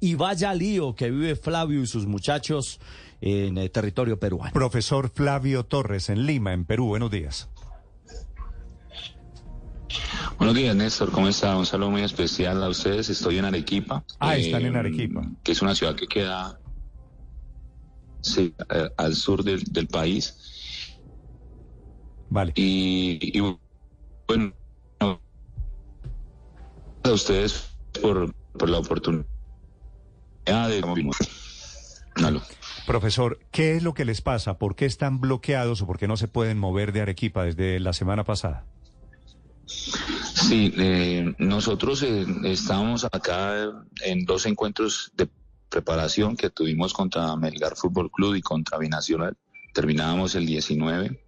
Y vaya lío que vive Flavio y sus muchachos en el territorio peruano. Profesor Flavio Torres en Lima, en Perú. Buenos días. Buenos días, Néstor. ¿Cómo está? Un saludo muy especial a ustedes. Estoy en Arequipa. Ah, están en eh, Arequipa. Que es una ciudad que queda sí, eh, al sur del, del país. Vale. Y, y, bueno, a ustedes por, por la oportunidad de... Aló. Profesor, ¿qué es lo que les pasa? ¿Por qué están bloqueados o por qué no se pueden mover de Arequipa desde la semana pasada? Sí, eh, nosotros eh, estábamos acá en dos encuentros de preparación que tuvimos contra Melgar Fútbol Club y contra Binacional. Terminábamos el 19.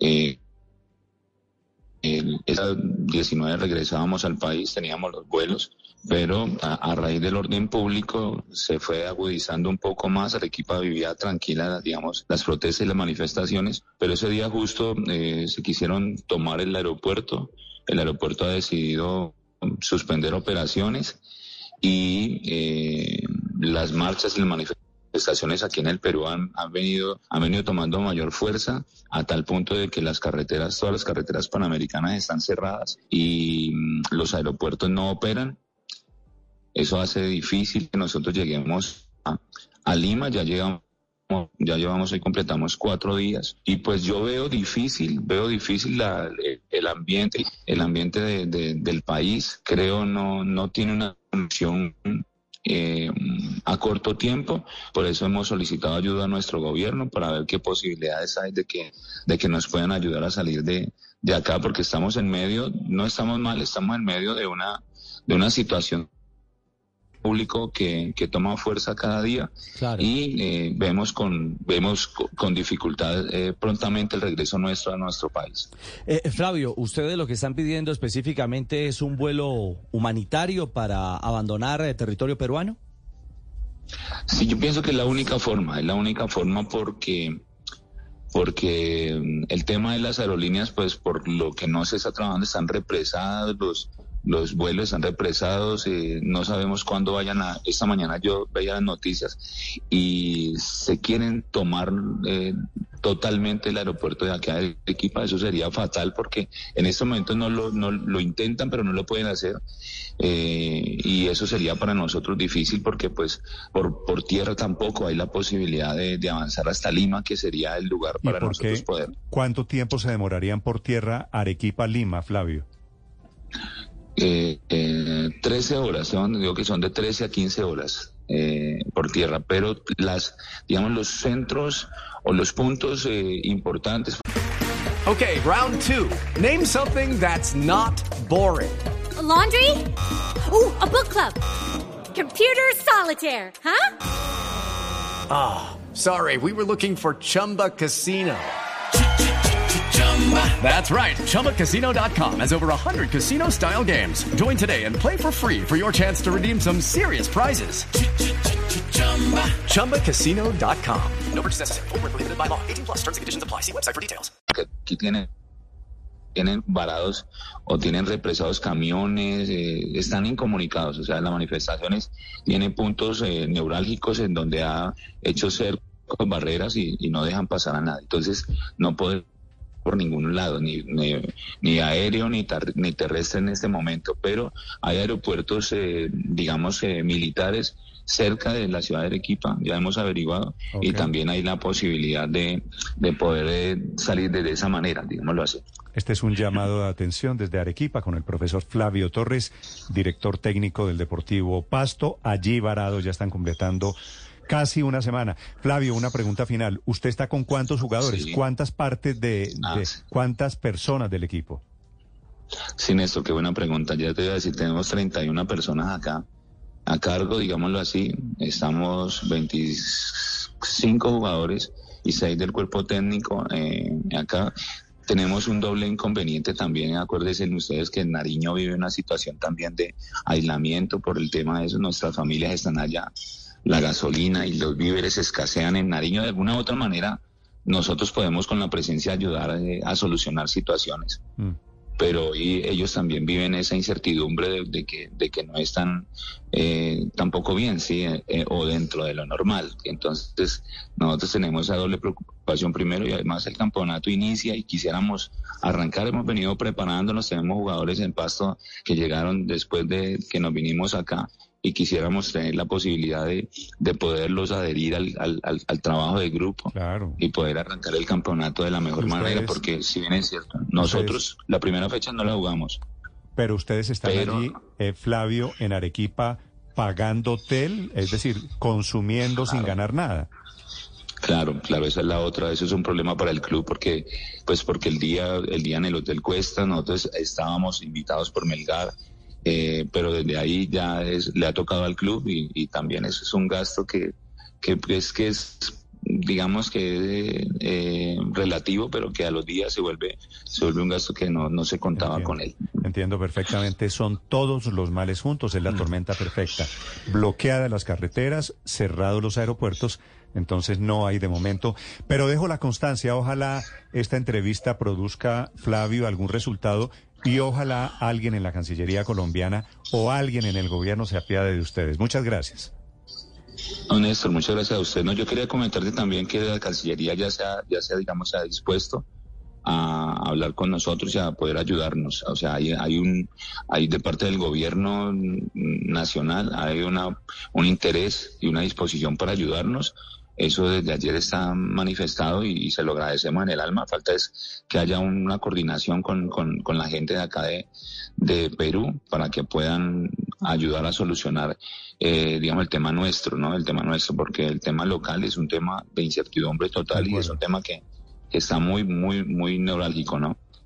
Eh, el, esa 19 regresábamos al país, teníamos los vuelos, pero a, raíz del orden público se fue agudizando un poco más, Arequipa vivía tranquila, digamos, las protestas y las manifestaciones, pero ese día justo eh, se quisieron tomar el aeropuerto, el aeropuerto ha decidido suspender operaciones y eh, las marchas y las manifestaciones aquí en el Perú han, han, venido, han venido tomando mayor fuerza a tal punto de que las carreteras, todas las carreteras panamericanas están cerradas y mm, los aeropuertos no operan. Eso hace difícil que nosotros lleguemos a, Lima, ya llegamos ya llevamos hoy completamos cuatro días. Y pues yo veo difícil veo difícil la, el ambiente el ambiente de, de, del país. Creo no no tiene una función eh, a corto tiempo. Por eso hemos solicitado ayuda a nuestro gobierno para ver qué posibilidades hay de que de que nos puedan ayudar a salir de, de acá porque estamos en medio no estamos mal estamos en medio de una de una situación público que, que, toma fuerza cada día claro. y eh, vemos con vemos con dificultad eh, prontamente el regreso nuestro a nuestro país. Eh, Flavio, ustedes lo que están pidiendo específicamente es un vuelo humanitario para abandonar el territorio peruano. Sí, yo pienso que es la única forma, es la única forma porque porque mm, el tema de las aerolíneas, pues por lo que no se está trabajando, están represadas los los vuelos están represados, eh, no sabemos cuándo vayan a, esta mañana yo veía las noticias y se quieren tomar eh, totalmente el aeropuerto de acá de Arequipa, eso sería fatal porque en estos momentos no lo, no, lo intentan pero no lo pueden hacer eh, y eso sería para nosotros difícil porque pues por, por tierra tampoco hay la posibilidad de, de avanzar hasta Lima que sería el lugar para nosotros qué? poder. ¿Cuánto tiempo se demorarían por tierra Arequipa-Lima, Flavio? Eh, eh, 13 horas, son, digo que son de 13 a 15 horas eh, por tierra, pero las, digamos, los centros o los puntos eh, importantes. Okay, round two. Name something that's not boring. A laundry? Ooh, a book club. Computer solitaire, huh? Ah, oh, sorry, we were looking for Chumba Casino. That's right. ChumbaCasino.com has over 100 casino style games. Join today and play for free for your chance to redeem some serious prizes. ChumbaCasino.com. No purchase necessary. Full by law. 18 plus terms and conditions apply. See website for details. Aquí tienen, tienen varados o tienen camiones, eh, están incomunicados. O sea, las manifestaciones tienen puntos eh, neurálgicos en donde ha hecho ser barreras y, no dejan pasar a nadie. Entonces, no puede por ningún lado, ni, ni, ni aéreo ni, tar, ni, terrestre en este momento, pero hay aeropuertos, eh, digamos, eh, militares cerca de la ciudad de Arequipa, ya hemos averiguado, okay. y también hay la posibilidad de, de poder eh, salir de, de esa manera, digámoslo así. Este es un llamado de atención desde Arequipa con el profesor Flavio Torres, director técnico del Deportivo Pasto. Allí varados ya están completando casi una semana. Flavio, una pregunta final. ¿Usted está con cuántos jugadores? Sí. ¿Cuántas partes de, ah, de cuántas personas del equipo? Sí, Néstor, qué buena pregunta. Ya te voy a decir, tenemos 31 personas acá. a cargo, digámoslo así. Estamos 25 jugadores y 6 del cuerpo técnico eh, acá. Tenemos un doble inconveniente también, acuérdense ustedes que Nariño vive una situación también de aislamiento por el tema de eso, nuestras familias están allá, la gasolina y los víveres escasean en Nariño de alguna u otra manera, nosotros podemos con la presencia ayudar eh, a solucionar situaciones. Mm pero hoy ellos también viven esa incertidumbre de, que, de que no están eh, tampoco bien, sí, eh, eh, o dentro de lo normal. Entonces, nosotros tenemos esa doble preocupación primero y además el campeonato inicia y quisiéramos arrancar. Hemos venido preparándonos, tenemos jugadores en pasto que llegaron después de que nos vinimos acá y quisiéramos tener la posibilidad de, de poderlos adherir al, al, al, trabajo de grupo y poder arrancar el campeonato de la mejor manera, porque si bien es cierto, nosotros la primera fecha no la jugamos. Pero ustedes están allí, eh, Flavio, en Arequipa, pagando hotel, es decir, consumiendo sin ganar nada. Claro, claro, esa es la otra, eso es un problema para el club porque, pues porque el día, el día en el hotel cuesta, nosotros estábamos invitados por Melgar, eh, pero desde ahí ya es, le ha tocado al club y, también eso es un gasto que, que, es, que es digamos que eh, relativo, pero que a los días se vuelve, se vuelve un gasto que no, no se contaba con él. Entiendo perfectamente, son todos los males juntos, es la mm. tormenta perfecta. Bloqueadas las carreteras, cerrados los aeropuertos, entonces no hay de momento. Pero dejo la constancia, ojalá esta entrevista produzca, Flavio, algún resultado y ojalá alguien en la Cancillería colombiana o alguien en el gobierno se apiade de ustedes. Muchas gracias. No, Néstor, muchas gracias a usted. No, yo quería comentarte también que la Cancillería ya sea, ya sea, digamos, se ha dispuesto a hablar con nosotros y a poder ayudarnos. O sea, hay, hay un, hay de parte del gobierno nacional, hay una, un interés y una disposición para ayudarnos eso desde ayer está manifestado y, se lo agradecemos en el alma. Falta es que haya una coordinación con, con, la gente de acá de, de, Perú para que puedan ayudar a solucionar, eh, digamos, el tema nuestro, ¿no? El tema nuestro, porque el tema local es un tema de incertidumbre total y es un tema que, que está muy, muy, muy neurálgico, ¿no?